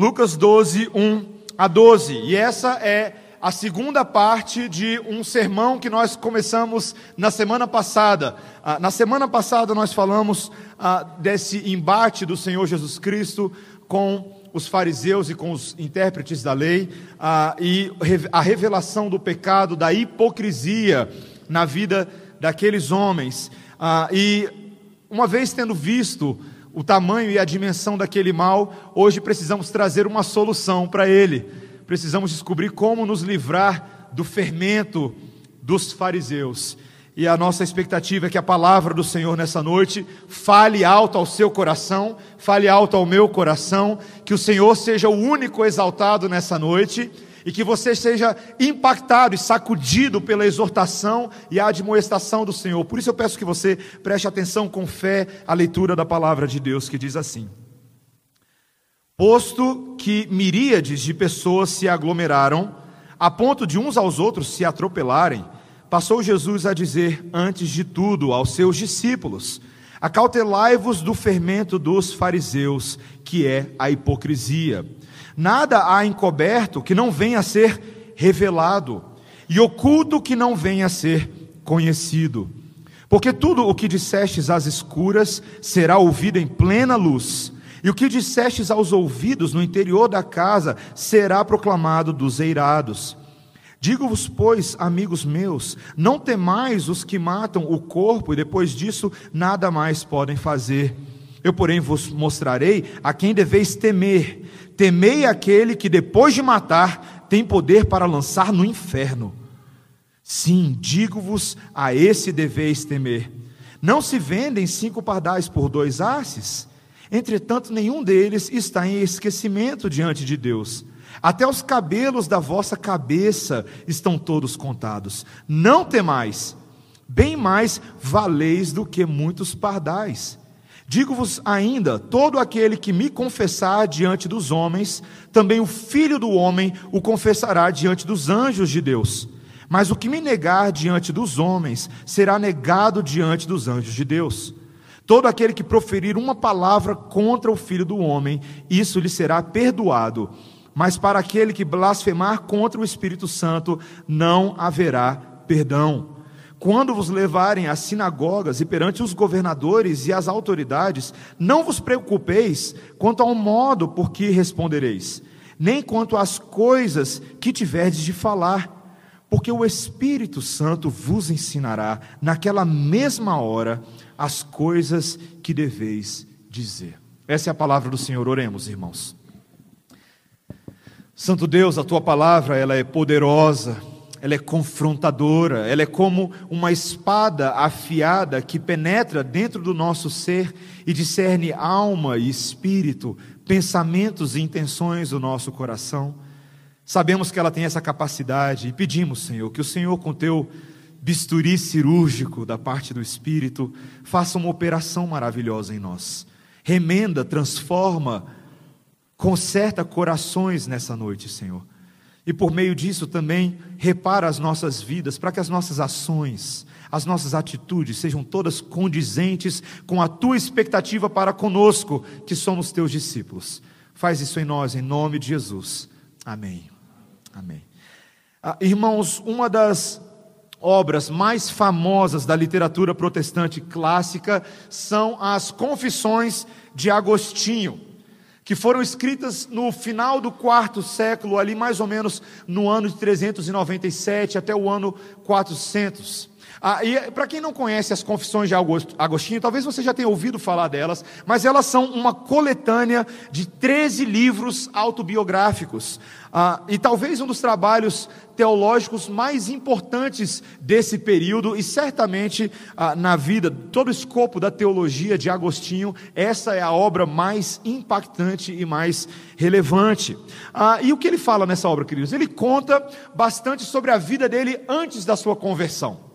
Lucas 12, 1 a 12. E essa é a segunda parte de um sermão que nós começamos na semana passada. Ah, na semana passada nós falamos ah, desse embate do Senhor Jesus Cristo com os fariseus e com os intérpretes da lei ah, e a revelação do pecado, da hipocrisia na vida daqueles homens. e uma vez tendo visto o tamanho e a dimensão daquele mal, hoje precisamos trazer uma solução para ele precisamos descobrir como nos livrar do fermento dos fariseus. E a nossa expectativa é que a palavra do Senhor nessa noite fale alto ao seu coração, fale alto ao meu coração, que o Senhor seja o único exaltado nessa noite e que você seja impactado e sacudido pela exortação e a admoestação do Senhor. Por isso eu peço que você preste atenção com fé à leitura da palavra de Deus, que diz assim: Posto que miríades de pessoas se aglomeraram, a ponto de uns aos outros se atropelarem, passou Jesus a dizer, antes de tudo, aos seus discípulos: Acautelai-vos do fermento dos fariseus, que é a hipocrisia. Nada há encoberto que não venha a ser revelado, e oculto que não venha a ser conhecido. Porque tudo o que dissestes às escuras será ouvido em plena luz e o que dissestes aos ouvidos no interior da casa será proclamado dos eirados. Digo-vos, pois, amigos meus, não temais os que matam o corpo e depois disso nada mais podem fazer. Eu, porém, vos mostrarei a quem deveis temer. Temei aquele que depois de matar tem poder para lançar no inferno. Sim, digo-vos, a esse deveis temer. Não se vendem cinco pardais por dois asses? Entretanto, nenhum deles está em esquecimento diante de Deus. Até os cabelos da vossa cabeça estão todos contados. Não temais, bem mais valeis do que muitos pardais. Digo-vos ainda: todo aquele que me confessar diante dos homens, também o filho do homem o confessará diante dos anjos de Deus. Mas o que me negar diante dos homens, será negado diante dos anjos de Deus. Todo aquele que proferir uma palavra contra o filho do homem, isso lhe será perdoado. Mas para aquele que blasfemar contra o Espírito Santo, não haverá perdão. Quando vos levarem às sinagogas e perante os governadores e as autoridades, não vos preocupeis quanto ao modo por que respondereis, nem quanto às coisas que tiverdes de falar, porque o Espírito Santo vos ensinará naquela mesma hora as coisas que deveis dizer. Essa é a palavra do Senhor. Oremos, irmãos. Santo Deus, a tua palavra, ela é poderosa, ela é confrontadora, ela é como uma espada afiada que penetra dentro do nosso ser e discerne alma e espírito, pensamentos e intenções do nosso coração. Sabemos que ela tem essa capacidade e pedimos, Senhor, que o Senhor, com teu bisturi cirúrgico da parte do Espírito, faça uma operação maravilhosa em nós. Remenda, transforma, conserta corações nessa noite, Senhor. E por meio disso também repara as nossas vidas, para que as nossas ações, as nossas atitudes sejam todas condizentes com a tua expectativa para conosco, que somos teus discípulos. Faz isso em nós, em nome de Jesus. Amém. Amém. Ah, irmãos, uma das obras mais famosas da literatura protestante clássica são as Confissões de Agostinho, que foram escritas no final do quarto século, ali mais ou menos no ano de 397 até o ano 400. Ah, e para quem não conhece as Confissões de Agostinho, talvez você já tenha ouvido falar delas, mas elas são uma coletânea de 13 livros autobiográficos. Ah, e talvez um dos trabalhos teológicos mais importantes desse período, e certamente ah, na vida, todo o escopo da teologia de Agostinho, essa é a obra mais impactante e mais relevante. Ah, e o que ele fala nessa obra, queridos? Ele conta bastante sobre a vida dele antes da sua conversão.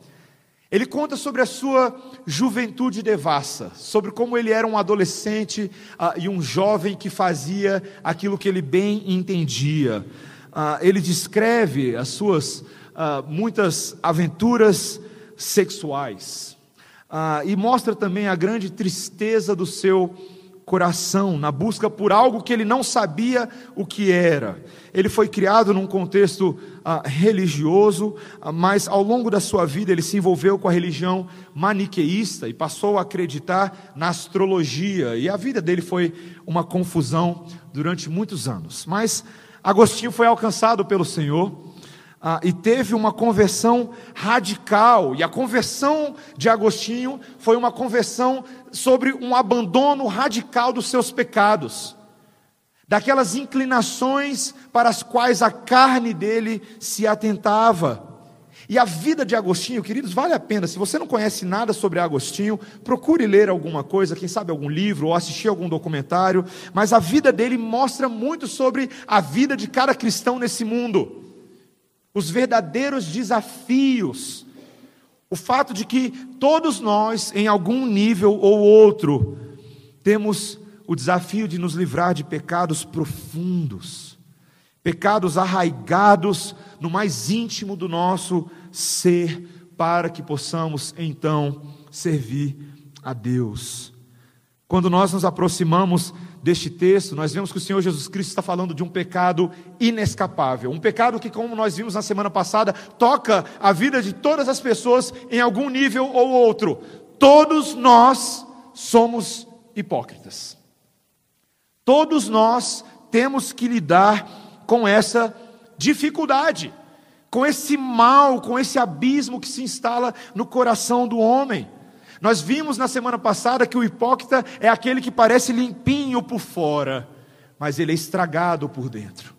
Ele conta sobre a sua juventude devassa, sobre como ele era um adolescente uh, e um jovem que fazia aquilo que ele bem entendia. Uh, ele descreve as suas uh, muitas aventuras sexuais e mostra também a grande tristeza do seu coração, na busca por algo que ele não sabia o que era. Ele foi criado num contexto ah, religioso, ah, mas ao longo da sua vida ele se envolveu com a religião maniqueísta e passou a acreditar na astrologia, e a vida dele foi uma confusão durante muitos anos. Mas Agostinho foi alcançado pelo Senhor. Ah, e teve uma conversão radical. E a conversão de Agostinho foi uma conversão sobre um abandono radical dos seus pecados, daquelas inclinações para as quais a carne dele se atentava. E a vida de Agostinho, queridos, vale a pena. Se você não conhece nada sobre Agostinho, procure ler alguma coisa, quem sabe algum livro ou assistir algum documentário. Mas a vida dele mostra muito sobre a vida de cada cristão nesse mundo os verdadeiros desafios, o fato de que todos nós, em algum nível ou outro, temos o desafio de nos livrar de pecados profundos, pecados arraigados no mais íntimo do nosso ser, para que possamos então servir a Deus. Quando nós nos aproximamos deste texto, nós vemos que o Senhor Jesus Cristo está falando de um pecado inescapável, um pecado que, como nós vimos na semana passada, toca a vida de todas as pessoas em algum nível ou outro. Todos nós somos hipócritas. Todos nós temos que lidar com essa dificuldade, com esse mal, com esse abismo que se instala no coração do homem. Nós vimos na semana passada que o hipócrita é aquele que parece limpinho por fora, mas ele é estragado por dentro.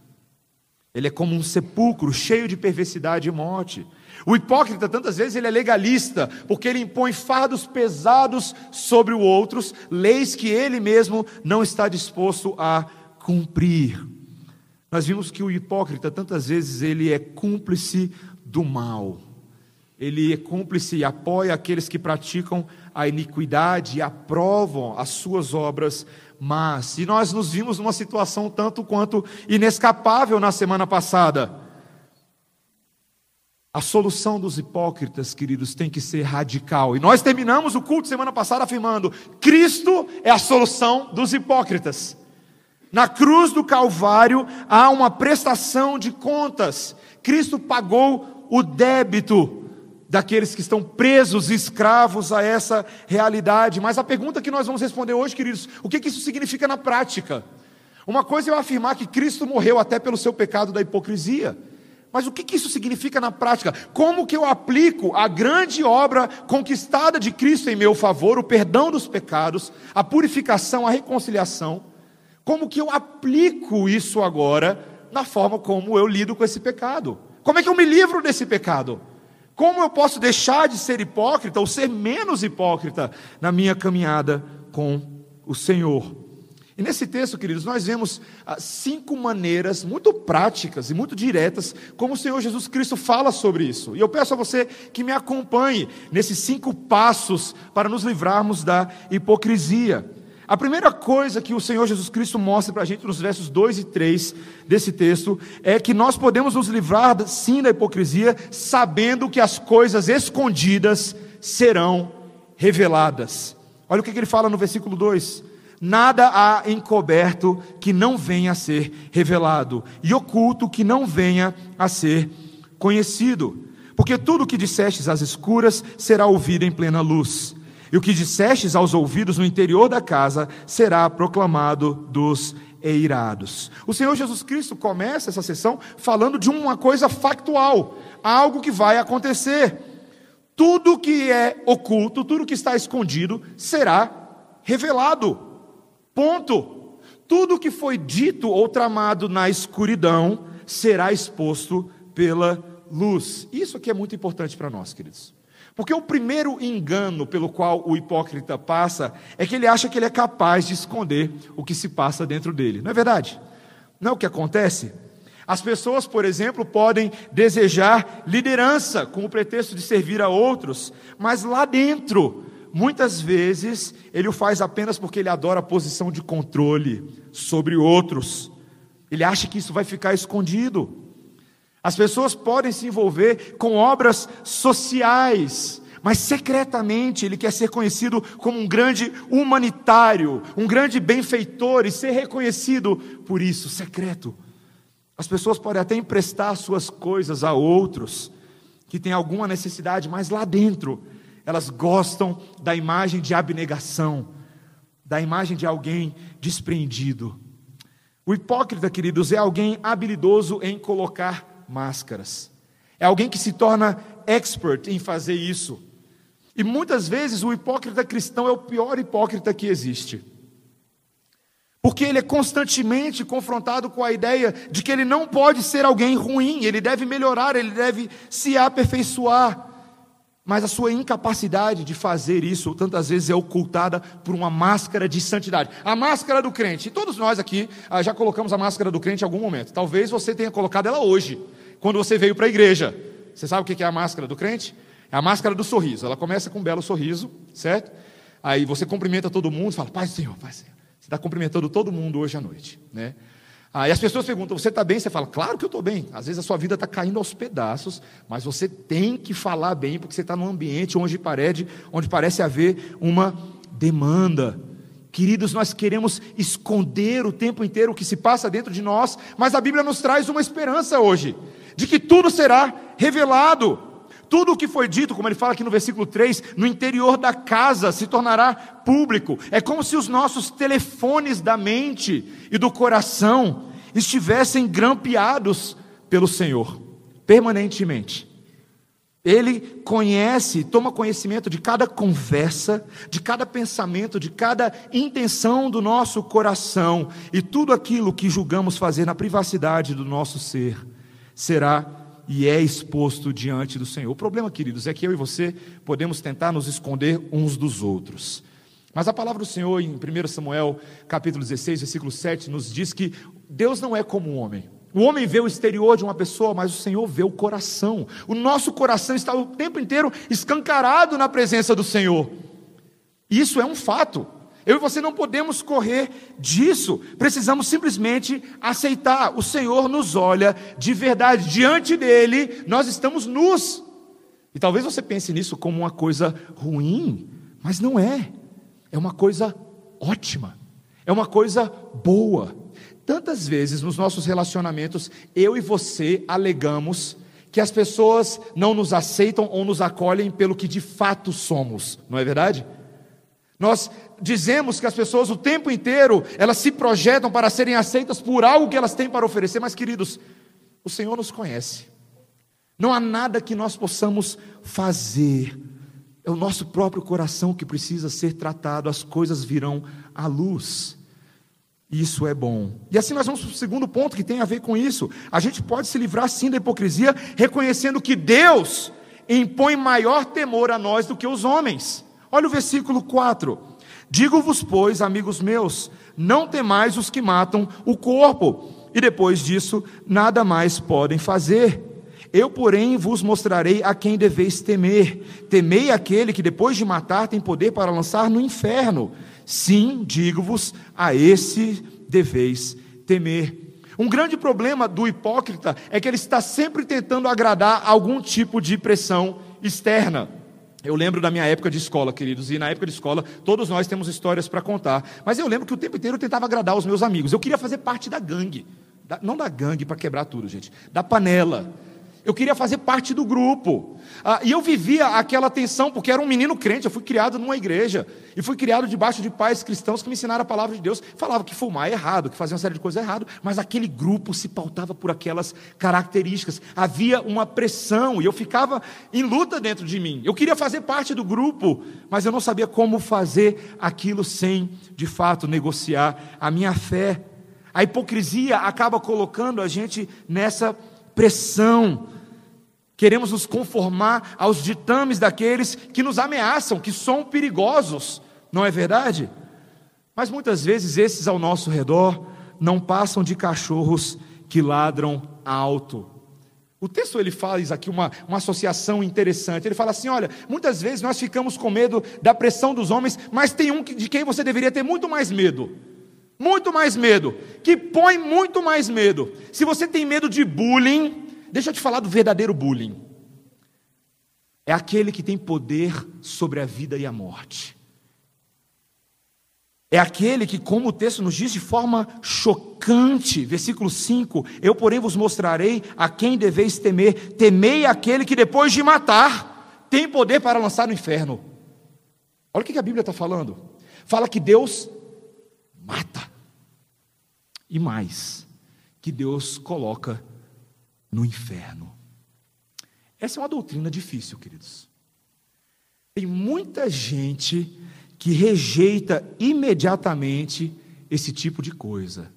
Ele é como um sepulcro cheio de perversidade e morte. O hipócrita, tantas vezes, ele é legalista, porque ele impõe fardos pesados sobre os outros, leis que ele mesmo não está disposto a cumprir. Nós vimos que o hipócrita, tantas vezes, ele é cúmplice do mal ele é cúmplice e apoia aqueles que praticam a iniquidade e aprovam as suas obras mas E nós nos vimos numa situação tanto quanto inescapável na semana passada. A solução dos hipócritas, queridos, tem que ser radical. E nós terminamos o culto semana passada afirmando: Cristo é a solução dos hipócritas. Na cruz do Calvário há uma prestação de contas. Cristo pagou o débito daqueles que estão presos, escravos a essa realidade. Mas a pergunta que nós vamos responder hoje, queridos, o que, que isso significa na prática? Uma coisa é eu afirmar que Cristo morreu até pelo seu pecado da hipocrisia. Mas o que, que isso significa na prática? Como que eu aplico a grande obra conquistada de Cristo em meu favor, o perdão dos pecados, a purificação, a reconciliação? Como que eu aplico isso agora na forma como eu lido com esse pecado? Como é que eu me livro desse pecado? Como eu posso deixar de ser hipócrita ou ser menos hipócrita na minha caminhada com o Senhor? E nesse texto, queridos, nós vemos ah, cinco maneiras muito práticas e muito diretas como o Senhor Jesus Cristo fala sobre isso. E eu peço a você que me acompanhe nesses cinco passos para nos livrarmos da hipocrisia. A primeira coisa que o Senhor Jesus Cristo mostra para a gente nos versos 2 e 3 desse texto é que nós podemos nos livrar sim da hipocrisia, sabendo que as coisas escondidas serão reveladas. Olha o que ele fala no versículo 2: Nada há encoberto que não venha a ser revelado, e oculto que não venha a ser conhecido. Porque tudo o que dissestes às escuras será ouvido em plena luz e o que dissestes aos ouvidos no interior da casa será proclamado dos eirados. O Senhor Jesus Cristo começa essa sessão falando de uma coisa factual, algo que vai acontecer. Tudo que é oculto, tudo que está escondido, será revelado. Ponto. Tudo que foi dito ou tramado na escuridão será exposto pela luz. Isso aqui é muito importante para nós, queridos. Porque o primeiro engano pelo qual o hipócrita passa é que ele acha que ele é capaz de esconder o que se passa dentro dele. Não é verdade? Não é o que acontece? As pessoas, por exemplo, podem desejar liderança com o pretexto de servir a outros, mas lá dentro, muitas vezes, ele o faz apenas porque ele adora a posição de controle sobre outros. Ele acha que isso vai ficar escondido. As pessoas podem se envolver com obras sociais, mas secretamente ele quer ser conhecido como um grande humanitário, um grande benfeitor e ser reconhecido por isso, secreto. As pessoas podem até emprestar suas coisas a outros que têm alguma necessidade, mas lá dentro elas gostam da imagem de abnegação, da imagem de alguém desprendido. O hipócrita, queridos, é alguém habilidoso em colocar máscaras. É alguém que se torna expert em fazer isso. E muitas vezes o hipócrita cristão é o pior hipócrita que existe. Porque ele é constantemente confrontado com a ideia de que ele não pode ser alguém ruim, ele deve melhorar, ele deve se aperfeiçoar. Mas a sua incapacidade de fazer isso, tantas vezes, é ocultada por uma máscara de santidade. A máscara do crente. E todos nós aqui ah, já colocamos a máscara do crente em algum momento. Talvez você tenha colocado ela hoje, quando você veio para a igreja. Você sabe o que é a máscara do crente? É a máscara do sorriso. Ela começa com um belo sorriso, certo? Aí você cumprimenta todo mundo, fala, Pai Senhor, Pai Senhor. Você está cumprimentando todo mundo hoje à noite, né? Aí as pessoas perguntam: Você está bem? Você fala: Claro que eu estou bem. Às vezes a sua vida está caindo aos pedaços, mas você tem que falar bem, porque você está num ambiente onde onde parece haver uma demanda. Queridos, nós queremos esconder o tempo inteiro o que se passa dentro de nós, mas a Bíblia nos traz uma esperança hoje, de que tudo será revelado. Tudo o que foi dito, como ele fala aqui no versículo 3, no interior da casa se tornará público. É como se os nossos telefones da mente e do coração estivessem grampeados pelo Senhor, permanentemente. Ele conhece, toma conhecimento de cada conversa, de cada pensamento, de cada intenção do nosso coração, e tudo aquilo que julgamos fazer na privacidade do nosso ser será e é exposto diante do Senhor. O problema, queridos, é que eu e você podemos tentar nos esconder uns dos outros. Mas a palavra do Senhor em 1 Samuel, capítulo 16, versículo 7, nos diz que Deus não é como um homem. O homem vê o exterior de uma pessoa, mas o Senhor vê o coração. O nosso coração está o tempo inteiro escancarado na presença do Senhor. Isso é um fato. Eu e você não podemos correr disso. Precisamos simplesmente aceitar. O Senhor nos olha de verdade. Diante dele, nós estamos nus. E talvez você pense nisso como uma coisa ruim, mas não é. É uma coisa ótima. É uma coisa boa. Tantas vezes nos nossos relacionamentos, eu e você alegamos que as pessoas não nos aceitam ou nos acolhem pelo que de fato somos, não é verdade? Nós dizemos que as pessoas o tempo inteiro, elas se projetam para serem aceitas por algo que elas têm para oferecer, mas queridos, o Senhor nos conhece. Não há nada que nós possamos fazer. É o nosso próprio coração que precisa ser tratado, as coisas virão à luz. Isso é bom. E assim nós vamos para o segundo ponto que tem a ver com isso. A gente pode se livrar sim da hipocrisia, reconhecendo que Deus impõe maior temor a nós do que os homens. Olha o versículo 4. Digo-vos, pois, amigos meus, não temais os que matam o corpo, e depois disso nada mais podem fazer. Eu, porém, vos mostrarei a quem deveis temer. Temei aquele que, depois de matar, tem poder para lançar no inferno. Sim, digo-vos, a esse deveis temer. Um grande problema do hipócrita é que ele está sempre tentando agradar algum tipo de pressão externa. Eu lembro da minha época de escola, queridos, e na época de escola todos nós temos histórias para contar. Mas eu lembro que o tempo inteiro eu tentava agradar os meus amigos. Eu queria fazer parte da gangue. Da, não da gangue para quebrar tudo, gente. Da panela eu queria fazer parte do grupo. Ah, e eu vivia aquela tensão, porque era um menino crente, eu fui criado numa igreja, e fui criado debaixo de pais cristãos que me ensinaram a palavra de Deus, falavam que fumar é errado, que fazer uma série de coisas errado, mas aquele grupo se pautava por aquelas características. Havia uma pressão, e eu ficava em luta dentro de mim. Eu queria fazer parte do grupo, mas eu não sabia como fazer aquilo sem, de fato, negociar a minha fé. A hipocrisia acaba colocando a gente nessa pressão Queremos nos conformar aos ditames daqueles que nos ameaçam, que são perigosos, não é verdade? Mas muitas vezes esses ao nosso redor não passam de cachorros que ladram alto. O texto ele faz aqui uma, uma associação interessante. Ele fala assim: olha, muitas vezes nós ficamos com medo da pressão dos homens, mas tem um de quem você deveria ter muito mais medo. Muito mais medo, que põe muito mais medo. Se você tem medo de bullying, Deixa eu te falar do verdadeiro bullying. é aquele que tem poder sobre a vida e a morte. É aquele que, como o texto nos diz de forma chocante, versículo 5: Eu, porém, vos mostrarei a quem deveis temer. Temei aquele que, depois de matar, tem poder para lançar no inferno. Olha o que a Bíblia está falando. Fala que Deus mata. E mais, que Deus coloca no inferno. Essa é uma doutrina difícil, queridos. Tem muita gente que rejeita imediatamente esse tipo de coisa.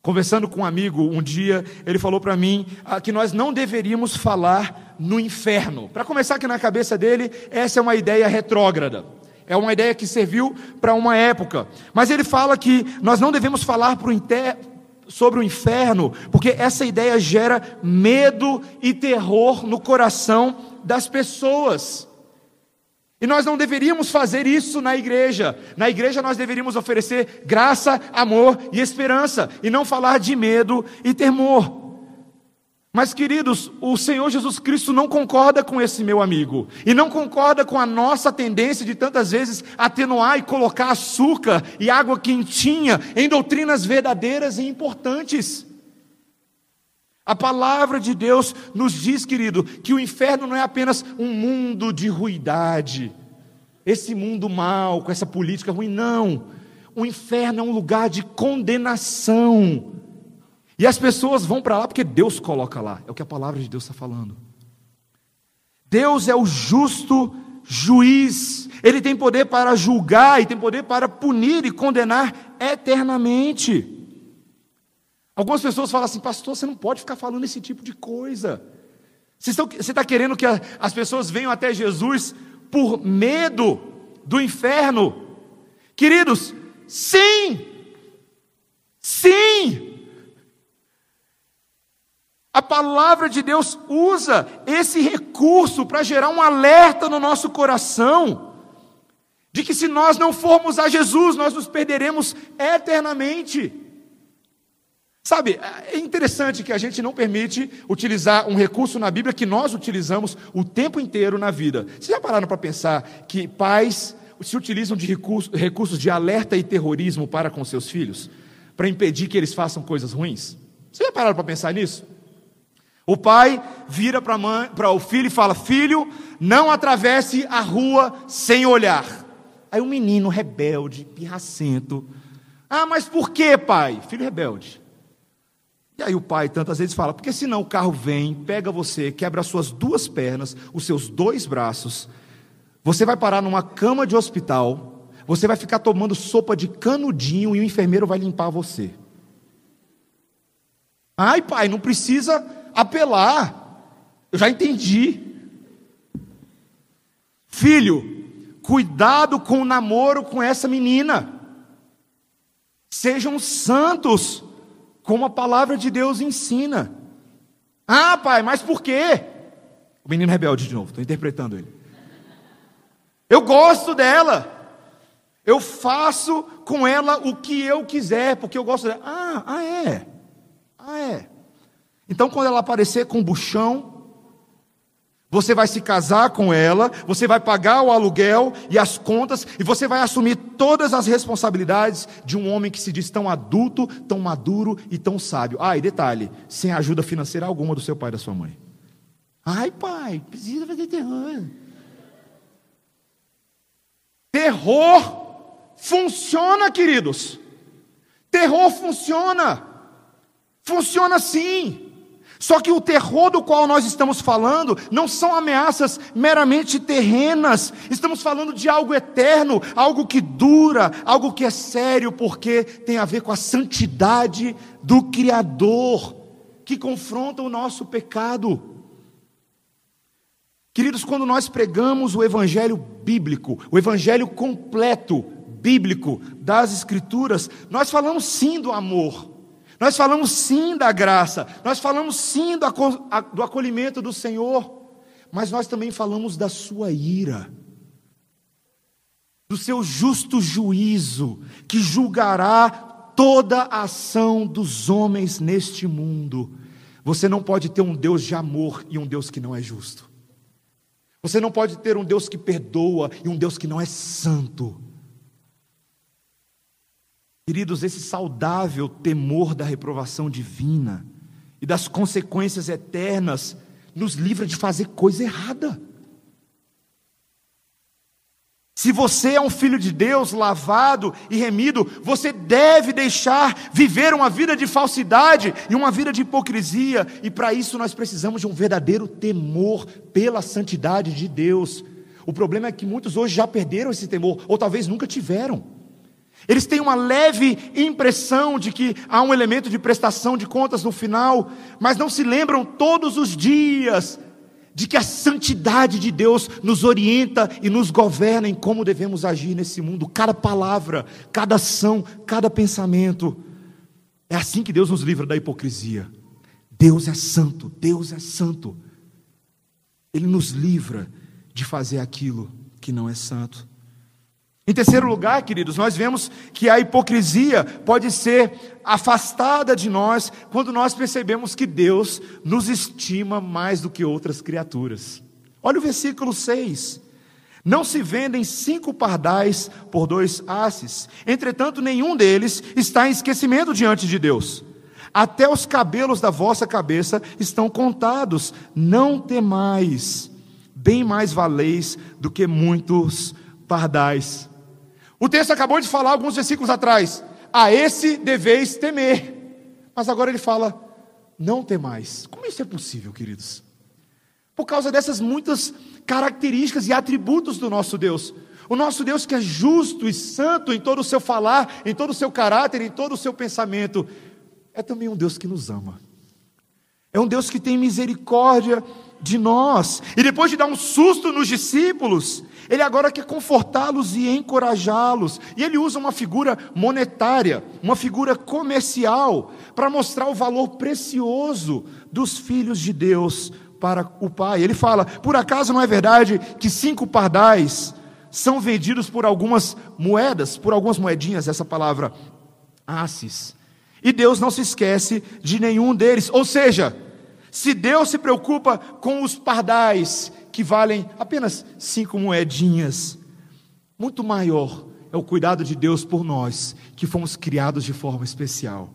Conversando com um amigo um dia, ele falou para mim ah, que nós não deveríamos falar no inferno. Para começar, aqui na cabeça dele, essa é uma ideia retrógrada. É uma ideia que serviu para uma época. Mas ele fala que nós não devemos falar inter... sobre o inferno, porque essa ideia gera medo e terror no coração das pessoas. E nós não deveríamos fazer isso na igreja. Na igreja nós deveríamos oferecer graça, amor e esperança, e não falar de medo e temor. Mas, queridos, o Senhor Jesus Cristo não concorda com esse meu amigo, e não concorda com a nossa tendência de tantas vezes atenuar e colocar açúcar e água quentinha em doutrinas verdadeiras e importantes. A palavra de Deus nos diz, querido, que o inferno não é apenas um mundo de ruidade, esse mundo mal, com essa política ruim, não. O inferno é um lugar de condenação. E as pessoas vão para lá porque Deus coloca lá, é o que a palavra de Deus está falando. Deus é o justo juiz, ele tem poder para julgar e tem poder para punir e condenar eternamente. Algumas pessoas falam assim, pastor, você não pode ficar falando esse tipo de coisa. Você está querendo que as pessoas venham até Jesus por medo do inferno? Queridos, sim, sim. A palavra de Deus usa esse recurso para gerar um alerta no nosso coração, de que se nós não formos a Jesus, nós nos perderemos eternamente. Sabe, é interessante que a gente não permite utilizar um recurso na Bíblia que nós utilizamos o tempo inteiro na vida. Vocês já pararam para pensar que pais se utilizam de recursos de alerta e terrorismo para com seus filhos? Para impedir que eles façam coisas ruins? Vocês já pararam para pensar nisso? O pai vira para o filho e fala: Filho, não atravesse a rua sem olhar. Aí o menino rebelde, pirracento. Ah, mas por que, pai? Filho rebelde. E aí o pai tantas vezes fala: porque senão o carro vem, pega você, quebra as suas duas pernas, os seus dois braços, você vai parar numa cama de hospital, você vai ficar tomando sopa de canudinho e o enfermeiro vai limpar você. Ai, pai, não precisa apelar. Eu já entendi. Filho, cuidado com o namoro com essa menina. Sejam santos como a palavra de Deus ensina. Ah, pai, mas por quê? O menino rebelde de novo, estou interpretando ele. Eu gosto dela. Eu faço com ela o que eu quiser, porque eu gosto dela. Ah, ah é. Ah, é. Então, quando ela aparecer com buchão, você vai se casar com ela, você vai pagar o aluguel e as contas, e você vai assumir todas as responsabilidades de um homem que se diz tão adulto, tão maduro e tão sábio. Ah, e detalhe: sem ajuda financeira alguma do seu pai e da sua mãe. Ai, pai, precisa fazer terror. Terror funciona, queridos. Terror funciona. Funciona sim. Só que o terror do qual nós estamos falando não são ameaças meramente terrenas, estamos falando de algo eterno, algo que dura, algo que é sério, porque tem a ver com a santidade do Criador, que confronta o nosso pecado. Queridos, quando nós pregamos o Evangelho bíblico, o Evangelho completo, bíblico, das Escrituras, nós falamos sim do amor. Nós falamos sim da graça, nós falamos sim do acolhimento do Senhor, mas nós também falamos da sua ira, do seu justo juízo, que julgará toda a ação dos homens neste mundo. Você não pode ter um Deus de amor e um Deus que não é justo. Você não pode ter um Deus que perdoa e um Deus que não é santo. Queridos, esse saudável temor da reprovação divina e das consequências eternas nos livra de fazer coisa errada. Se você é um filho de Deus, lavado e remido, você deve deixar viver uma vida de falsidade e uma vida de hipocrisia, e para isso nós precisamos de um verdadeiro temor pela santidade de Deus. O problema é que muitos hoje já perderam esse temor, ou talvez nunca tiveram. Eles têm uma leve impressão de que há um elemento de prestação de contas no final, mas não se lembram todos os dias de que a santidade de Deus nos orienta e nos governa em como devemos agir nesse mundo, cada palavra, cada ação, cada pensamento. É assim que Deus nos livra da hipocrisia. Deus é santo, Deus é santo. Ele nos livra de fazer aquilo que não é santo. Em terceiro lugar, queridos, nós vemos que a hipocrisia pode ser afastada de nós quando nós percebemos que Deus nos estima mais do que outras criaturas. Olha o versículo 6. Não se vendem cinco pardais por dois asses, entretanto, nenhum deles está em esquecimento diante de Deus. Até os cabelos da vossa cabeça estão contados. Não temais, bem mais valeis do que muitos pardais. O texto acabou de falar alguns versículos atrás. A esse deveis temer. Mas agora ele fala: não temais. Como isso é possível, queridos? Por causa dessas muitas características e atributos do nosso Deus. O nosso Deus que é justo e santo em todo o seu falar, em todo o seu caráter, em todo o seu pensamento, é também um Deus que nos ama. É um Deus que tem misericórdia de nós. E depois de dar um susto nos discípulos, ele agora quer confortá-los e encorajá-los. E ele usa uma figura monetária, uma figura comercial, para mostrar o valor precioso dos filhos de Deus para o Pai. Ele fala: por acaso não é verdade que cinco pardais são vendidos por algumas moedas, por algumas moedinhas, essa palavra asses. E Deus não se esquece de nenhum deles. Ou seja, se Deus se preocupa com os pardais que valem apenas cinco moedinhas, muito maior é o cuidado de Deus por nós, que fomos criados de forma especial.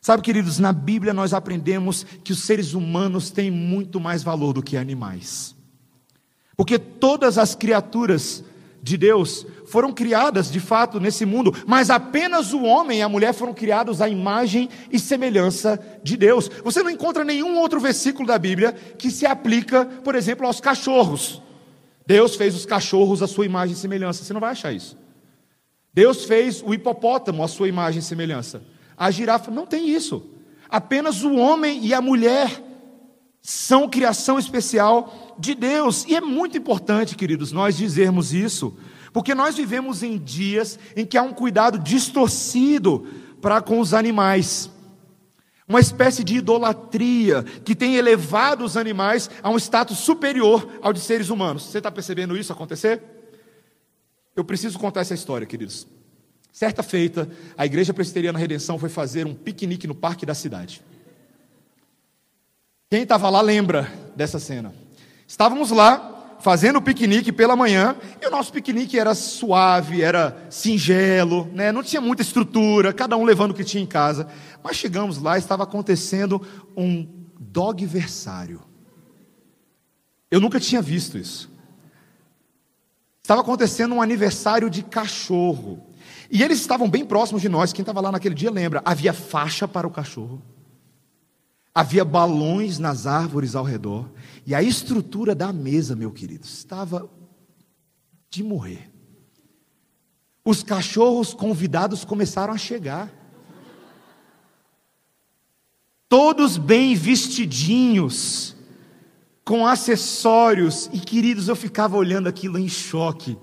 Sabe, queridos, na Bíblia nós aprendemos que os seres humanos têm muito mais valor do que animais. Porque todas as criaturas de Deus foram criadas de fato nesse mundo, mas apenas o homem e a mulher foram criados à imagem e semelhança de Deus. Você não encontra nenhum outro versículo da Bíblia que se aplica, por exemplo, aos cachorros. Deus fez os cachorros à sua imagem e semelhança. Você não vai achar isso. Deus fez o hipopótamo à sua imagem e semelhança. A girafa não tem isso. Apenas o homem e a mulher são criação especial de Deus. E é muito importante, queridos, nós dizermos isso, porque nós vivemos em dias em que há um cuidado distorcido para com os animais. Uma espécie de idolatria que tem elevado os animais a um status superior ao de seres humanos. Você está percebendo isso acontecer? Eu preciso contar essa história, queridos. Certa feita, a Igreja Presbiteriana Redenção foi fazer um piquenique no parque da cidade. Quem estava lá lembra dessa cena. Estávamos lá fazendo o piquenique pela manhã e o nosso piquenique era suave, era singelo, né? não tinha muita estrutura, cada um levando o que tinha em casa. Mas chegamos lá, estava acontecendo um dogversário. Eu nunca tinha visto isso. Estava acontecendo um aniversário de cachorro. E eles estavam bem próximos de nós. Quem estava lá naquele dia lembra. Havia faixa para o cachorro. Havia balões nas árvores ao redor. E a estrutura da mesa, meu querido, estava de morrer. Os cachorros convidados começaram a chegar. Todos bem vestidinhos, com acessórios. E queridos, eu ficava olhando aquilo em choque.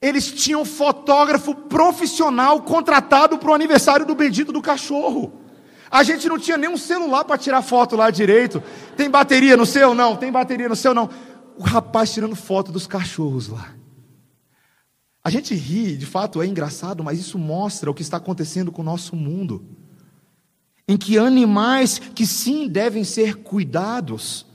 Eles tinham fotógrafo profissional contratado para o aniversário do bendito do cachorro. A gente não tinha nenhum celular para tirar foto lá direito. Tem bateria no seu? Não. Tem bateria no seu? Não. O rapaz tirando foto dos cachorros lá. A gente ri, de fato é engraçado, mas isso mostra o que está acontecendo com o nosso mundo. Em que animais que sim devem ser cuidados,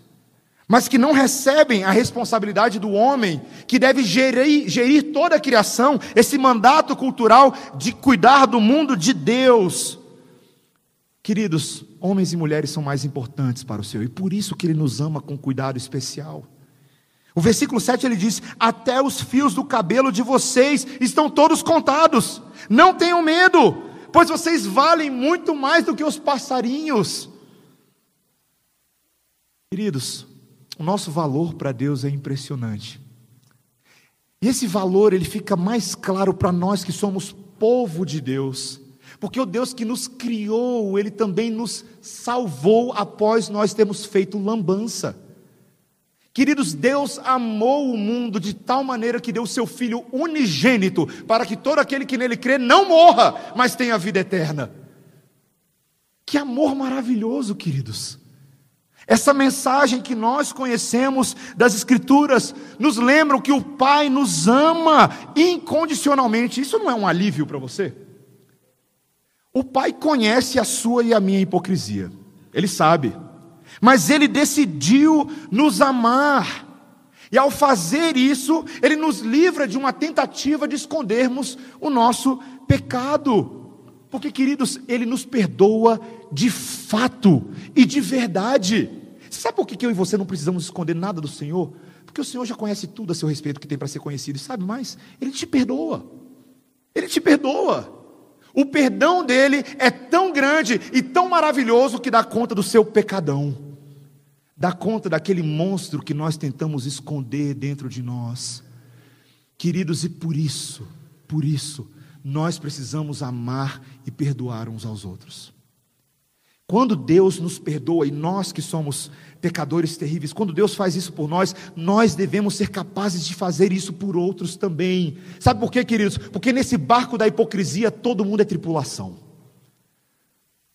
mas que não recebem a responsabilidade do homem, que deve gerir, gerir toda a criação, esse mandato cultural de cuidar do mundo de Deus. Queridos, homens e mulheres são mais importantes para o Senhor, e por isso que Ele nos ama com cuidado especial. O versículo 7 ele diz: Até os fios do cabelo de vocês estão todos contados, não tenham medo, pois vocês valem muito mais do que os passarinhos. Queridos, o nosso valor para Deus é impressionante. E esse valor ele fica mais claro para nós que somos povo de Deus, porque o Deus que nos criou, ele também nos salvou após nós termos feito lambança. Queridos, Deus amou o mundo de tal maneira que deu seu Filho unigênito, para que todo aquele que nele crê não morra, mas tenha vida eterna. Que amor maravilhoso, queridos. Essa mensagem que nós conhecemos das Escrituras nos lembra que o Pai nos ama incondicionalmente. Isso não é um alívio para você? O Pai conhece a sua e a minha hipocrisia, Ele sabe, mas Ele decidiu nos amar. E ao fazer isso, Ele nos livra de uma tentativa de escondermos o nosso pecado. Porque, queridos, Ele nos perdoa de fato e de verdade. Sabe por que eu e você não precisamos esconder nada do Senhor? Porque o Senhor já conhece tudo a seu respeito que tem para ser conhecido. E sabe mais? Ele te perdoa. Ele te perdoa. O perdão dele é tão grande e tão maravilhoso que dá conta do seu pecadão. Dá conta daquele monstro que nós tentamos esconder dentro de nós. Queridos, e por isso, por isso, nós precisamos amar e perdoar uns aos outros. Quando Deus nos perdoa e nós que somos pecadores terríveis, quando Deus faz isso por nós, nós devemos ser capazes de fazer isso por outros também. Sabe por quê, queridos? Porque nesse barco da hipocrisia todo mundo é tripulação.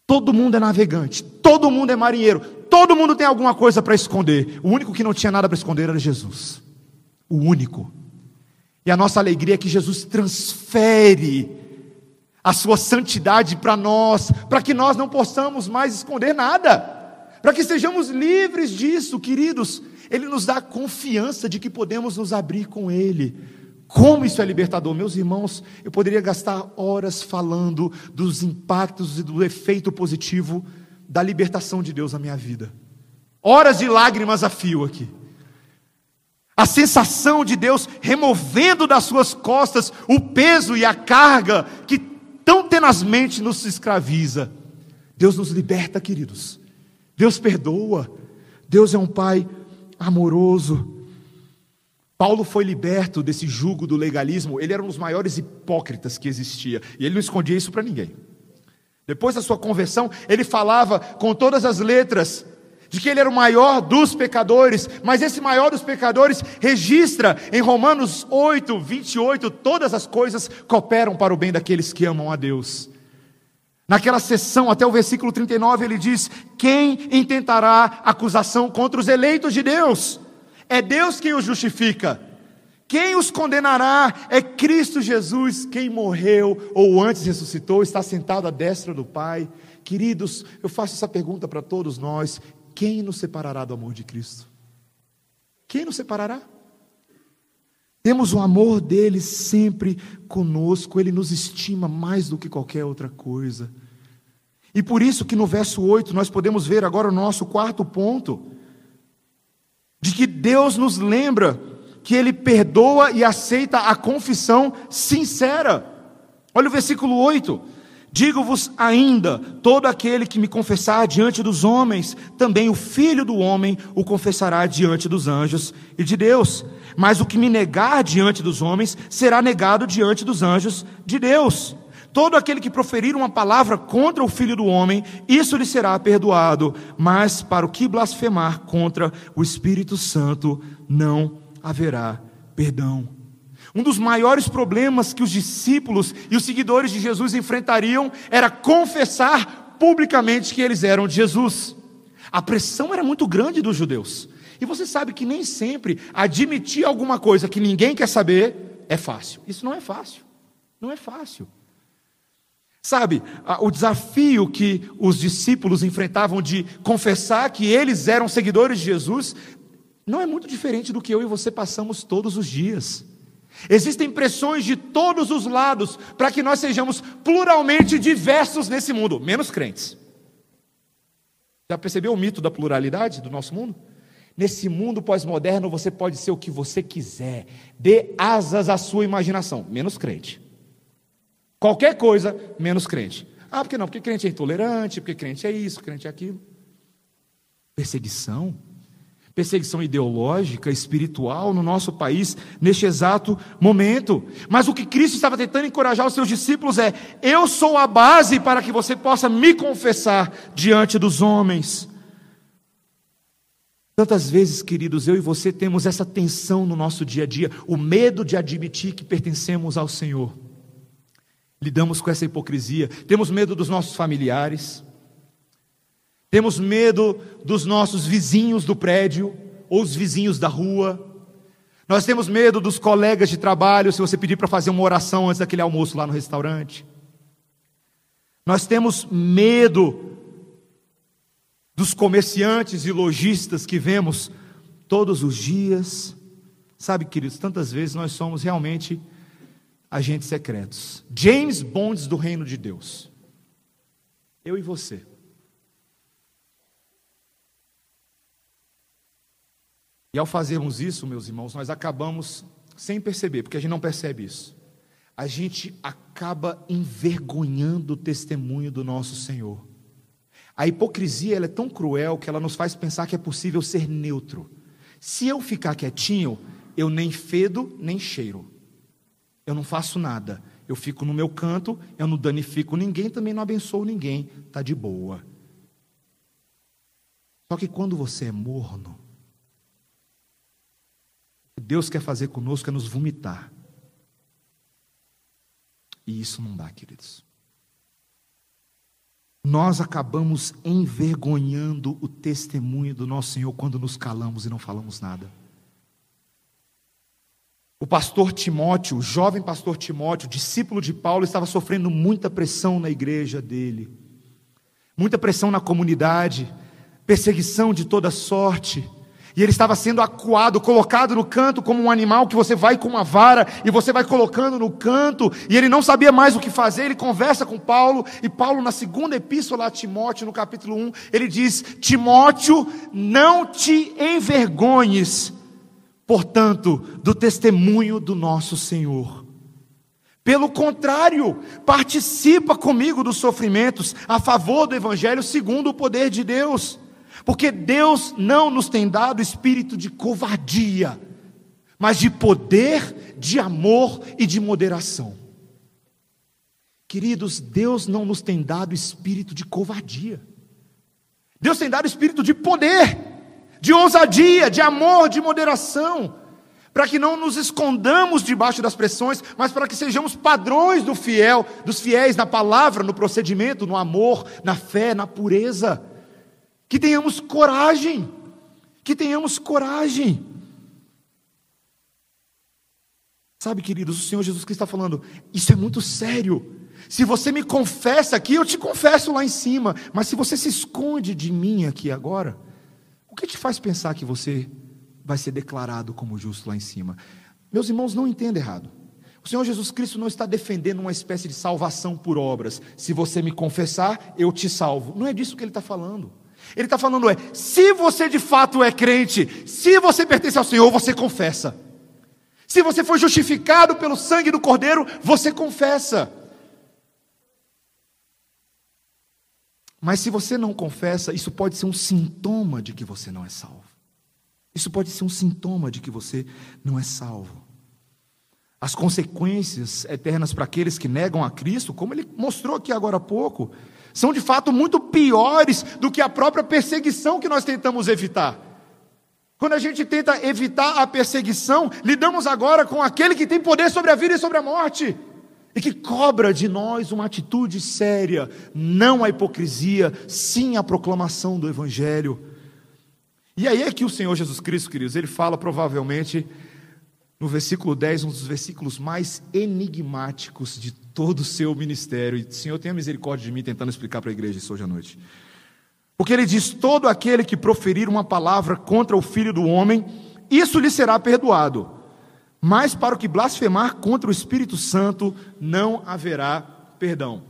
Todo mundo é navegante, todo mundo é marinheiro, todo mundo tem alguma coisa para esconder. O único que não tinha nada para esconder era Jesus. O único. E a nossa alegria é que Jesus transfere a sua santidade para nós, para que nós não possamos mais esconder nada, para que sejamos livres disso, queridos. Ele nos dá confiança de que podemos nos abrir com Ele. Como isso é libertador, meus irmãos, eu poderia gastar horas falando dos impactos e do efeito positivo da libertação de Deus na minha vida. Horas de lágrimas a fio aqui. A sensação de Deus removendo das suas costas o peso e a carga que tão tenazmente nos escraviza. Deus nos liberta, queridos. Deus perdoa. Deus é um Pai amoroso. Paulo foi liberto desse jugo do legalismo. Ele era um dos maiores hipócritas que existia. E ele não escondia isso para ninguém. Depois da sua conversão, ele falava com todas as letras de que ele era o maior dos pecadores, mas esse maior dos pecadores registra em Romanos 8, 28, todas as coisas cooperam para o bem daqueles que amam a Deus. Naquela sessão, até o versículo 39, ele diz: Quem intentará acusação contra os eleitos de Deus? É Deus quem os justifica. Quem os condenará é Cristo Jesus, quem morreu ou antes ressuscitou, está sentado à destra do Pai. Queridos, eu faço essa pergunta para todos nós: quem nos separará do amor de Cristo? Quem nos separará? Temos o amor dele sempre conosco, ele nos estima mais do que qualquer outra coisa. E por isso que no verso 8 nós podemos ver agora o nosso quarto ponto, de que Deus nos lembra que ele perdoa e aceita a confissão sincera. Olha o versículo 8. Digo-vos ainda: todo aquele que me confessar diante dos homens, também o filho do homem o confessará diante dos anjos e de Deus. Mas o que me negar diante dos homens, será negado diante dos anjos de Deus. Todo aquele que proferir uma palavra contra o filho do homem, isso lhe será perdoado. Mas para o que blasfemar contra o Espírito Santo, não haverá perdão. Um dos maiores problemas que os discípulos e os seguidores de Jesus enfrentariam era confessar publicamente que eles eram de Jesus. A pressão era muito grande dos judeus. E você sabe que nem sempre admitir alguma coisa que ninguém quer saber é fácil. Isso não é fácil. Não é fácil. Sabe, o desafio que os discípulos enfrentavam de confessar que eles eram seguidores de Jesus não é muito diferente do que eu e você passamos todos os dias. Existem pressões de todos os lados para que nós sejamos pluralmente diversos nesse mundo, menos crentes. Já percebeu o mito da pluralidade do nosso mundo? Nesse mundo pós-moderno você pode ser o que você quiser, dê asas à sua imaginação, menos crente. Qualquer coisa, menos crente. Ah, por que não? Porque crente é intolerante, porque crente é isso, crente é aquilo. Perseguição perseguição ideológica, espiritual no nosso país neste exato momento. Mas o que Cristo estava tentando encorajar os seus discípulos é: eu sou a base para que você possa me confessar diante dos homens. Tantas vezes, queridos, eu e você temos essa tensão no nosso dia a dia, o medo de admitir que pertencemos ao Senhor. Lidamos com essa hipocrisia, temos medo dos nossos familiares, temos medo dos nossos vizinhos do prédio ou os vizinhos da rua. Nós temos medo dos colegas de trabalho, se você pedir para fazer uma oração antes daquele almoço lá no restaurante. Nós temos medo dos comerciantes e lojistas que vemos todos os dias. Sabe, queridos, tantas vezes nós somos realmente agentes secretos. James Bonds do reino de Deus. Eu e você. E ao fazermos isso, meus irmãos, nós acabamos sem perceber, porque a gente não percebe isso. A gente acaba envergonhando o testemunho do nosso Senhor. A hipocrisia é tão cruel que ela nos faz pensar que é possível ser neutro. Se eu ficar quietinho, eu nem fedo, nem cheiro. Eu não faço nada. Eu fico no meu canto, eu não danifico ninguém, também não abençoo ninguém. Está de boa. Só que quando você é morno, que Deus quer fazer conosco é nos vomitar. E isso não dá, queridos. Nós acabamos envergonhando o testemunho do nosso Senhor quando nos calamos e não falamos nada. O pastor Timóteo, o jovem pastor Timóteo, discípulo de Paulo, estava sofrendo muita pressão na igreja dele, muita pressão na comunidade, perseguição de toda sorte. E ele estava sendo acuado, colocado no canto como um animal que você vai com uma vara e você vai colocando no canto, e ele não sabia mais o que fazer. Ele conversa com Paulo, e Paulo, na segunda epístola a Timóteo, no capítulo 1, ele diz: Timóteo, não te envergonhes, portanto, do testemunho do nosso Senhor. Pelo contrário, participa comigo dos sofrimentos a favor do Evangelho segundo o poder de Deus porque Deus não nos tem dado espírito de covardia, mas de poder, de amor e de moderação. Queridos, Deus não nos tem dado espírito de covardia. Deus tem dado espírito de poder, de ousadia, de amor, de moderação, para que não nos escondamos debaixo das pressões, mas para que sejamos padrões do fiel, dos fiéis na palavra, no procedimento, no amor, na fé, na pureza que tenhamos coragem, que tenhamos coragem. Sabe, queridos, o Senhor Jesus Cristo está falando, isso é muito sério. Se você me confessa aqui, eu te confesso lá em cima. Mas se você se esconde de mim aqui agora, o que te faz pensar que você vai ser declarado como justo lá em cima? Meus irmãos, não entenda errado. O Senhor Jesus Cristo não está defendendo uma espécie de salvação por obras. Se você me confessar, eu te salvo. Não é disso que ele está falando. Ele está falando é, se você de fato é crente, se você pertence ao Senhor, você confessa. Se você foi justificado pelo sangue do Cordeiro, você confessa. Mas se você não confessa, isso pode ser um sintoma de que você não é salvo. Isso pode ser um sintoma de que você não é salvo. As consequências eternas para aqueles que negam a Cristo, como ele mostrou aqui agora há pouco, são de fato muito piores do que a própria perseguição que nós tentamos evitar. Quando a gente tenta evitar a perseguição, lidamos agora com aquele que tem poder sobre a vida e sobre a morte, e que cobra de nós uma atitude séria, não a hipocrisia, sim a proclamação do Evangelho. E aí é que o Senhor Jesus Cristo, queridos, ele fala provavelmente no versículo 10, um dos versículos mais enigmáticos de todo o seu ministério. E, Senhor, tenha misericórdia de mim tentando explicar para a igreja isso hoje à noite. Porque ele diz: todo aquele que proferir uma palavra contra o filho do homem, isso lhe será perdoado. Mas para o que blasfemar contra o Espírito Santo, não haverá perdão.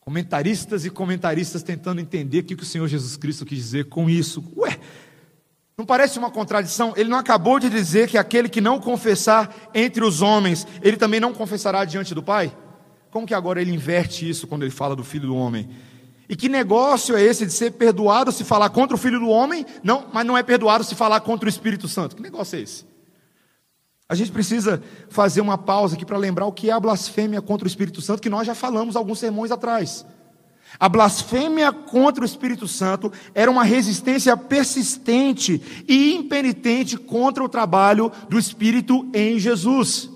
Comentaristas e comentaristas tentando entender o que o Senhor Jesus Cristo quis dizer com isso. Ué, não parece uma contradição? Ele não acabou de dizer que aquele que não confessar entre os homens, ele também não confessará diante do Pai? Como que agora ele inverte isso quando ele fala do filho do homem? E que negócio é esse de ser perdoado se falar contra o filho do homem, não, mas não é perdoado se falar contra o Espírito Santo? Que negócio é esse? A gente precisa fazer uma pausa aqui para lembrar o que é a blasfêmia contra o Espírito Santo, que nós já falamos alguns sermões atrás. A blasfêmia contra o Espírito Santo era uma resistência persistente e impenitente contra o trabalho do Espírito em Jesus.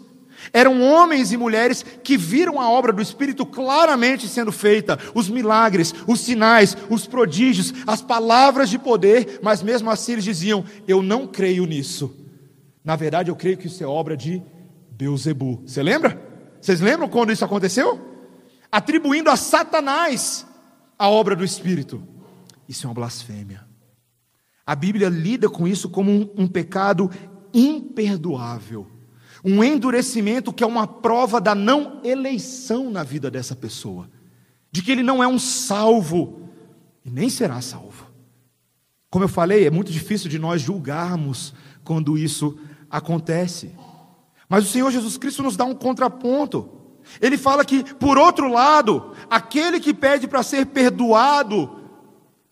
Eram homens e mulheres que viram a obra do Espírito claramente sendo feita, os milagres, os sinais, os prodígios, as palavras de poder, mas mesmo assim eles diziam: Eu não creio nisso. Na verdade, eu creio que isso é obra de Beuzebu. Você lembra? Vocês lembram quando isso aconteceu? Atribuindo a Satanás a obra do Espírito. Isso é uma blasfêmia. A Bíblia lida com isso como um, um pecado imperdoável um endurecimento que é uma prova da não eleição na vida dessa pessoa, de que ele não é um salvo e nem será salvo. Como eu falei, é muito difícil de nós julgarmos quando isso acontece. Mas o Senhor Jesus Cristo nos dá um contraponto. Ele fala que, por outro lado, aquele que pede para ser perdoado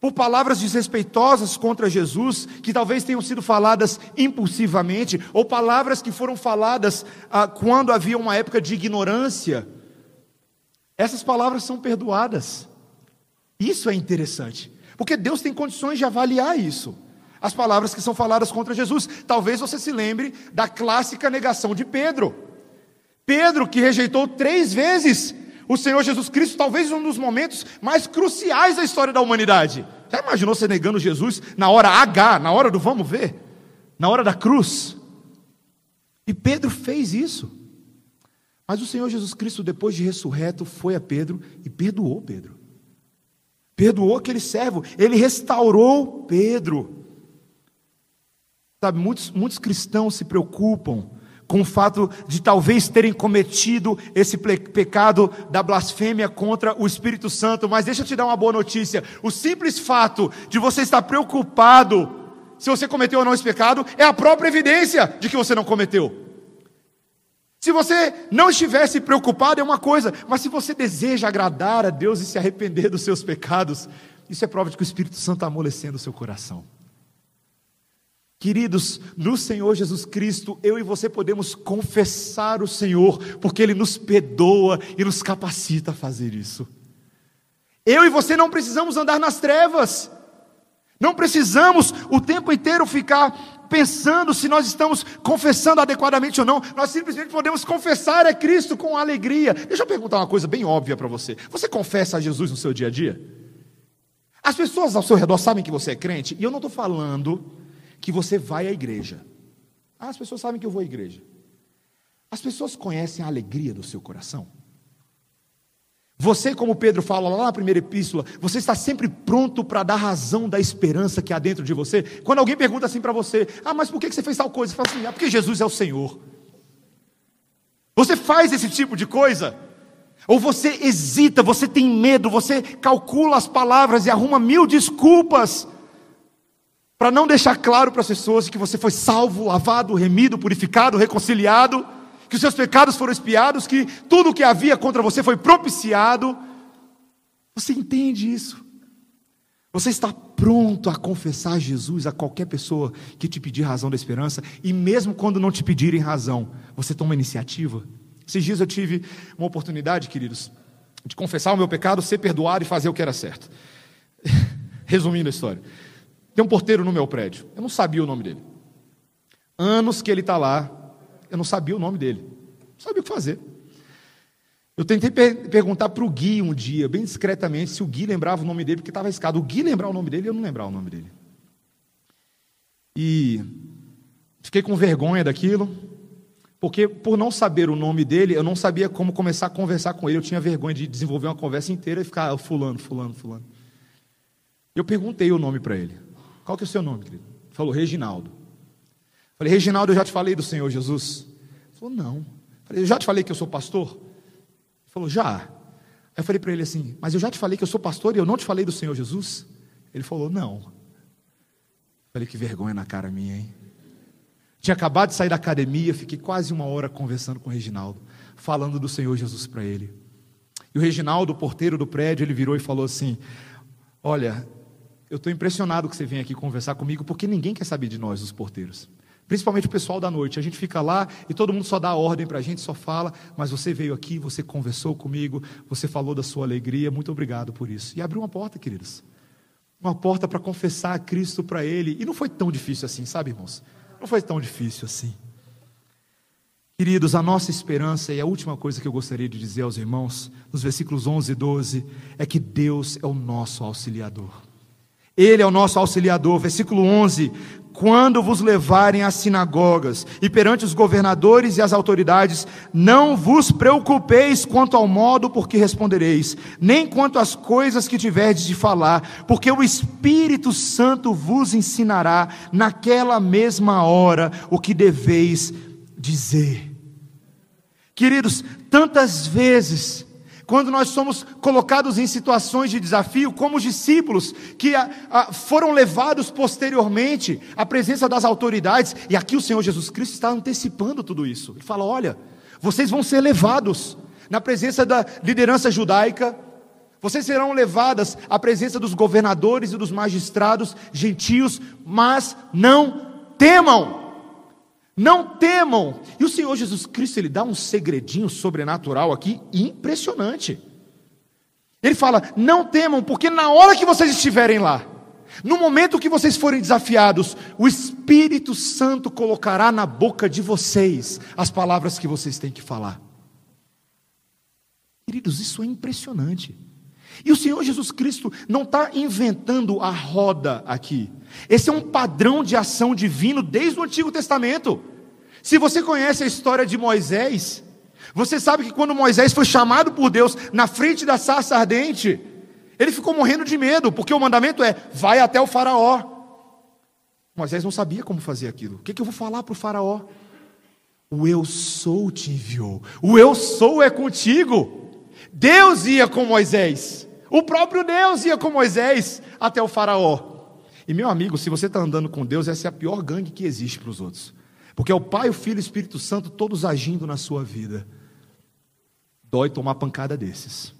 por palavras desrespeitosas contra Jesus, que talvez tenham sido faladas impulsivamente, ou palavras que foram faladas ah, quando havia uma época de ignorância, essas palavras são perdoadas. Isso é interessante, porque Deus tem condições de avaliar isso. As palavras que são faladas contra Jesus. Talvez você se lembre da clássica negação de Pedro. Pedro, que rejeitou três vezes o Senhor Jesus Cristo, talvez um dos momentos mais cruciais da história da humanidade. Já imaginou você negando Jesus na hora H, na hora do vamos ver? Na hora da cruz? E Pedro fez isso. Mas o Senhor Jesus Cristo, depois de ressurreto, foi a Pedro e perdoou Pedro. Perdoou aquele servo, ele restaurou Pedro. Sabe, muitos, muitos cristãos se preocupam com o fato de talvez terem cometido esse pecado da blasfêmia contra o Espírito Santo, mas deixa eu te dar uma boa notícia: o simples fato de você estar preocupado se você cometeu ou não esse pecado é a própria evidência de que você não cometeu. Se você não estivesse preocupado é uma coisa, mas se você deseja agradar a Deus e se arrepender dos seus pecados, isso é prova de que o Espírito Santo está amolecendo o seu coração. Queridos, no Senhor Jesus Cristo, eu e você podemos confessar o Senhor, porque Ele nos perdoa e nos capacita a fazer isso. Eu e você não precisamos andar nas trevas, não precisamos o tempo inteiro ficar pensando se nós estamos confessando adequadamente ou não, nós simplesmente podemos confessar a Cristo com alegria. Deixa eu perguntar uma coisa bem óbvia para você: você confessa a Jesus no seu dia a dia? As pessoas ao seu redor sabem que você é crente, e eu não estou falando que você vai à igreja. Ah, as pessoas sabem que eu vou à igreja. As pessoas conhecem a alegria do seu coração. Você, como Pedro fala lá na primeira epístola, você está sempre pronto para dar razão da esperança que há dentro de você. Quando alguém pergunta assim para você: Ah, mas por que você fez tal coisa? Você fala assim: Ah, porque Jesus é o Senhor. Você faz esse tipo de coisa? Ou você hesita, você tem medo, você calcula as palavras e arruma mil desculpas para não deixar claro para as pessoas que você foi salvo, lavado, remido, purificado, reconciliado, que os seus pecados foram expiados, que tudo o que havia contra você foi propiciado. Você entende isso? Você está pronto a confessar Jesus a qualquer pessoa que te pedir razão da esperança, e mesmo quando não te pedirem razão, você toma iniciativa? Esses dias eu tive uma oportunidade, queridos, de confessar o meu pecado, ser perdoado e fazer o que era certo. Resumindo a história. Tem um porteiro no meu prédio. Eu não sabia o nome dele. Anos que ele está lá, eu não sabia o nome dele. Não sabia o que fazer. Eu tentei per perguntar para o Gui um dia, bem discretamente, se o Gui lembrava o nome dele, porque estava escado. O Gui lembrar o nome dele, eu não lembrava o nome dele. E fiquei com vergonha daquilo, porque por não saber o nome dele, eu não sabia como começar a conversar com ele. Eu tinha vergonha de desenvolver uma conversa inteira e ficar fulano, fulano, fulano. Eu perguntei o nome para ele. Qual que é o seu nome, querido? Falou, Reginaldo. Falei, Reginaldo, eu já te falei do Senhor Jesus? Ele falou, não. Falei, eu já te falei que eu sou pastor? Ele falou, já. Aí eu falei para ele assim, mas eu já te falei que eu sou pastor e eu não te falei do Senhor Jesus? Ele falou, não. Falei, que vergonha na cara minha, hein? Tinha acabado de sair da academia, fiquei quase uma hora conversando com o Reginaldo, falando do Senhor Jesus para ele. E o Reginaldo, o porteiro do prédio, ele virou e falou assim: Olha, eu estou impressionado que você vem aqui conversar comigo, porque ninguém quer saber de nós, os porteiros. Principalmente o pessoal da noite. A gente fica lá e todo mundo só dá ordem para a gente, só fala, mas você veio aqui, você conversou comigo, você falou da sua alegria, muito obrigado por isso. E abriu uma porta, queridos. Uma porta para confessar a Cristo para ele. E não foi tão difícil assim, sabe, irmãos? Não foi tão difícil assim. Queridos, a nossa esperança, e a última coisa que eu gostaria de dizer aos irmãos, nos versículos 11 e 12, é que Deus é o nosso auxiliador. Ele é o nosso auxiliador. Versículo 11: quando vos levarem às sinagogas e perante os governadores e as autoridades, não vos preocupeis quanto ao modo por que respondereis, nem quanto às coisas que tiverdes de falar, porque o Espírito Santo vos ensinará naquela mesma hora o que deveis dizer. Queridos, tantas vezes quando nós somos colocados em situações de desafio, como os discípulos que a, a, foram levados posteriormente à presença das autoridades, e aqui o Senhor Jesus Cristo está antecipando tudo isso. Ele fala: olha, vocês vão ser levados na presença da liderança judaica, vocês serão levadas à presença dos governadores e dos magistrados gentios, mas não temam. Não temam. E o Senhor Jesus Cristo, ele dá um segredinho sobrenatural aqui impressionante. Ele fala: "Não temam, porque na hora que vocês estiverem lá, no momento que vocês forem desafiados, o Espírito Santo colocará na boca de vocês as palavras que vocês têm que falar." Queridos, isso é impressionante. E o Senhor Jesus Cristo não está inventando a roda aqui. Esse é um padrão de ação divino desde o Antigo Testamento. Se você conhece a história de Moisés, você sabe que quando Moisés foi chamado por Deus na frente da sarça ardente, ele ficou morrendo de medo, porque o mandamento é: vai até o Faraó. Moisés não sabia como fazer aquilo. O que, que eu vou falar para o Faraó? O eu sou te enviou. O eu sou é contigo. Deus ia com Moisés. O próprio Deus ia com Moisés até o Faraó. E meu amigo, se você está andando com Deus, essa é a pior gangue que existe para os outros. Porque é o Pai, o Filho e o Espírito Santo todos agindo na sua vida. Dói tomar pancada desses.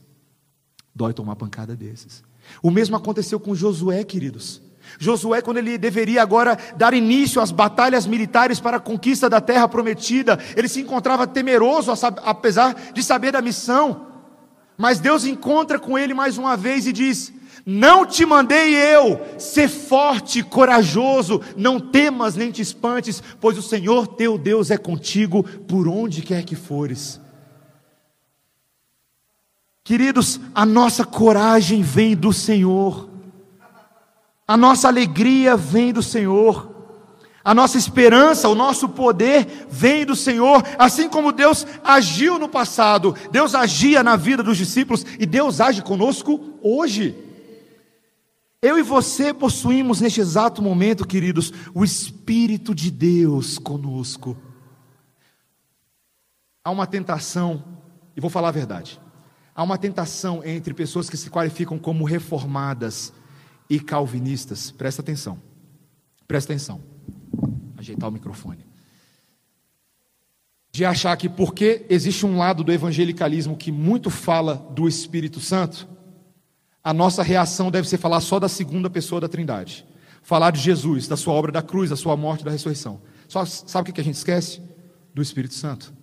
Dói tomar pancada desses. O mesmo aconteceu com Josué, queridos. Josué, quando ele deveria agora dar início às batalhas militares para a conquista da terra prometida, ele se encontrava temeroso, apesar de saber da missão. Mas Deus encontra com ele mais uma vez e diz: não te mandei eu, ser forte, corajoso, não temas nem te espantes, pois o Senhor teu Deus é contigo por onde quer que fores. Queridos, a nossa coragem vem do Senhor, a nossa alegria vem do Senhor, a nossa esperança, o nosso poder vem do Senhor, assim como Deus agiu no passado, Deus agia na vida dos discípulos e Deus age conosco hoje. Eu e você possuímos neste exato momento, queridos, o Espírito de Deus conosco. Há uma tentação, e vou falar a verdade, há uma tentação entre pessoas que se qualificam como reformadas e calvinistas. Presta atenção, presta atenção. Ajeitar o microfone. De achar que porque existe um lado do evangelicalismo que muito fala do Espírito Santo, a nossa reação deve ser falar só da segunda pessoa da Trindade. Falar de Jesus, da sua obra da cruz, da sua morte, da ressurreição. Só sabe o que a gente esquece? Do Espírito Santo.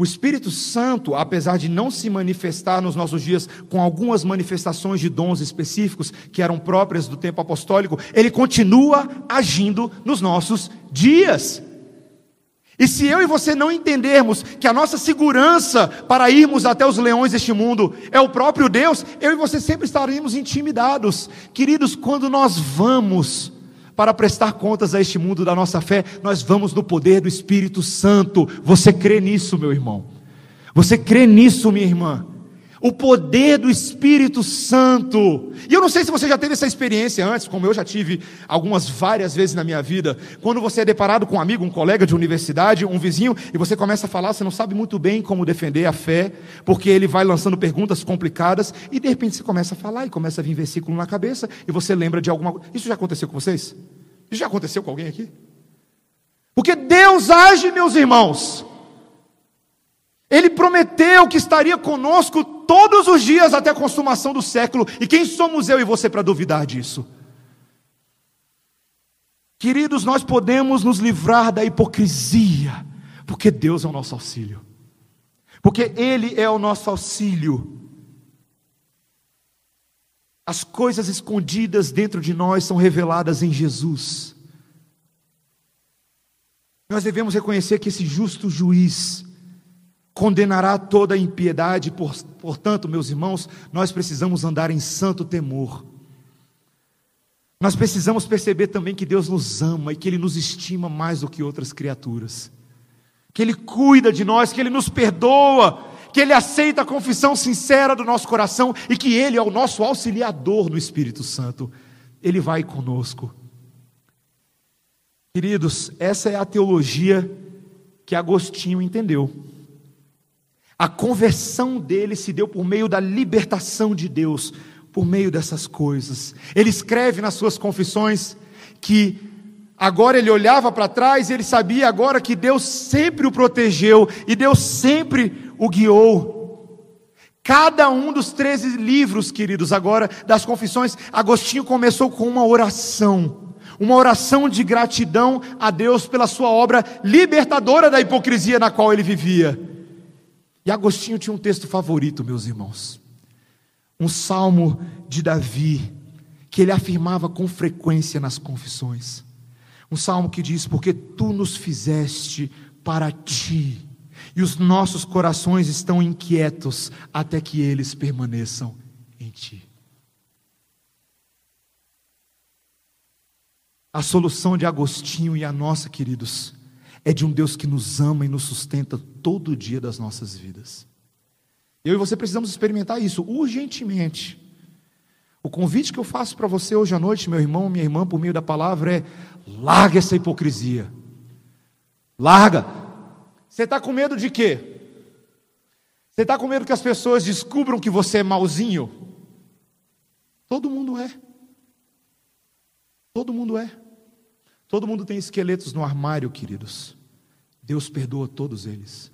O Espírito Santo, apesar de não se manifestar nos nossos dias com algumas manifestações de dons específicos que eram próprias do tempo apostólico, ele continua agindo nos nossos dias. E se eu e você não entendermos que a nossa segurança para irmos até os leões deste mundo é o próprio Deus, eu e você sempre estaremos intimidados. Queridos, quando nós vamos para prestar contas a este mundo da nossa fé, nós vamos no poder do Espírito Santo. Você crê nisso, meu irmão? Você crê nisso, minha irmã? O poder do Espírito Santo. E eu não sei se você já teve essa experiência antes, como eu já tive algumas várias vezes na minha vida, quando você é deparado com um amigo, um colega de universidade, um vizinho, e você começa a falar, você não sabe muito bem como defender a fé, porque ele vai lançando perguntas complicadas, e de repente você começa a falar e começa a vir versículo na cabeça, e você lembra de alguma coisa. Isso já aconteceu com vocês? Isso já aconteceu com alguém aqui? Porque Deus age, meus irmãos. Ele prometeu que estaria conosco todos os dias até a consumação do século. E quem somos eu e você para duvidar disso? Queridos, nós podemos nos livrar da hipocrisia, porque Deus é o nosso auxílio. Porque Ele é o nosso auxílio. As coisas escondidas dentro de nós são reveladas em Jesus. Nós devemos reconhecer que esse justo juiz, condenará toda a impiedade, portanto, meus irmãos, nós precisamos andar em santo temor. Nós precisamos perceber também que Deus nos ama e que Ele nos estima mais do que outras criaturas, que Ele cuida de nós, que Ele nos perdoa, que Ele aceita a confissão sincera do nosso coração e que Ele é o nosso auxiliador no Espírito Santo. Ele vai conosco. Queridos, essa é a teologia que Agostinho entendeu. A conversão dele se deu por meio da libertação de Deus, por meio dessas coisas. Ele escreve nas suas confissões que agora ele olhava para trás e ele sabia agora que Deus sempre o protegeu e Deus sempre o guiou. Cada um dos 13 livros, queridos, agora das confissões, Agostinho começou com uma oração uma oração de gratidão a Deus pela sua obra libertadora da hipocrisia na qual ele vivia. E Agostinho tinha um texto favorito, meus irmãos. Um salmo de Davi, que ele afirmava com frequência nas confissões. Um salmo que diz: Porque tu nos fizeste para ti, e os nossos corações estão inquietos até que eles permaneçam em ti. A solução de Agostinho e a nossa, queridos, é de um Deus que nos ama e nos sustenta todo dia das nossas vidas. Eu e você precisamos experimentar isso urgentemente. O convite que eu faço para você hoje à noite, meu irmão, minha irmã, por meio da palavra, é: larga essa hipocrisia. Larga. Você está com medo de quê? Você está com medo que as pessoas descubram que você é malzinho? Todo mundo é. Todo mundo é. Todo mundo tem esqueletos no armário, queridos. Deus perdoa todos eles.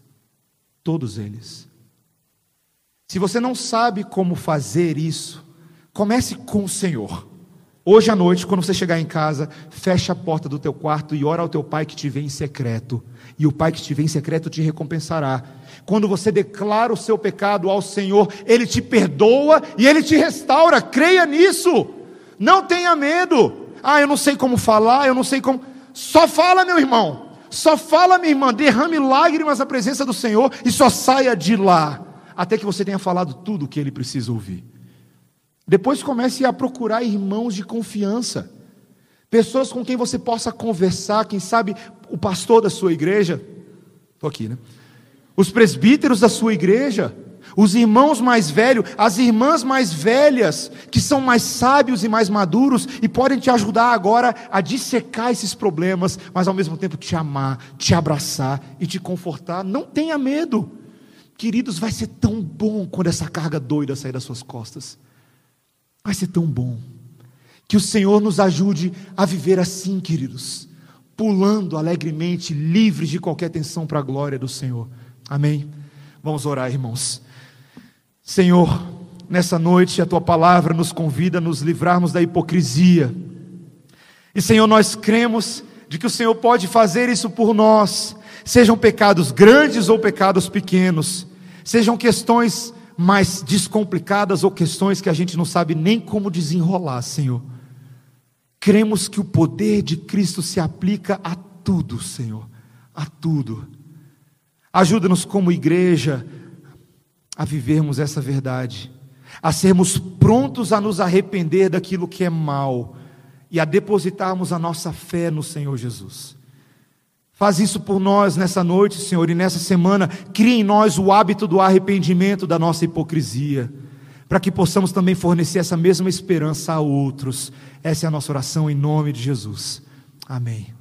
Todos eles. Se você não sabe como fazer isso, comece com o Senhor. Hoje à noite, quando você chegar em casa, feche a porta do teu quarto e ora ao teu pai que te vê em secreto. E o pai que te vê em secreto te recompensará. Quando você declara o seu pecado ao Senhor, ele te perdoa e ele te restaura. Creia nisso. Não tenha medo. Ah, eu não sei como falar, eu não sei como. Só fala, meu irmão. Só fala, minha irmã. Derrame lágrimas na presença do Senhor e só saia de lá. Até que você tenha falado tudo o que ele precisa ouvir. Depois comece a procurar irmãos de confiança. Pessoas com quem você possa conversar, quem sabe o pastor da sua igreja. Estou aqui, né? Os presbíteros da sua igreja os irmãos mais velhos, as irmãs mais velhas, que são mais sábios e mais maduros e podem te ajudar agora a dissecar esses problemas, mas ao mesmo tempo te amar, te abraçar e te confortar. Não tenha medo. Queridos, vai ser tão bom quando essa carga doida sair das suas costas. Vai ser tão bom. Que o Senhor nos ajude a viver assim, queridos, pulando alegremente, livres de qualquer tensão para a glória do Senhor. Amém? Vamos orar, irmãos. Senhor, nessa noite a tua palavra nos convida a nos livrarmos da hipocrisia. E Senhor, nós cremos de que o Senhor pode fazer isso por nós, sejam pecados grandes ou pecados pequenos, sejam questões mais descomplicadas ou questões que a gente não sabe nem como desenrolar, Senhor. Cremos que o poder de Cristo se aplica a tudo, Senhor, a tudo. Ajuda-nos como igreja a vivermos essa verdade, a sermos prontos a nos arrepender daquilo que é mal e a depositarmos a nossa fé no Senhor Jesus. Faz isso por nós nessa noite, Senhor, e nessa semana. Cria em nós o hábito do arrependimento da nossa hipocrisia, para que possamos também fornecer essa mesma esperança a outros. Essa é a nossa oração em nome de Jesus. Amém.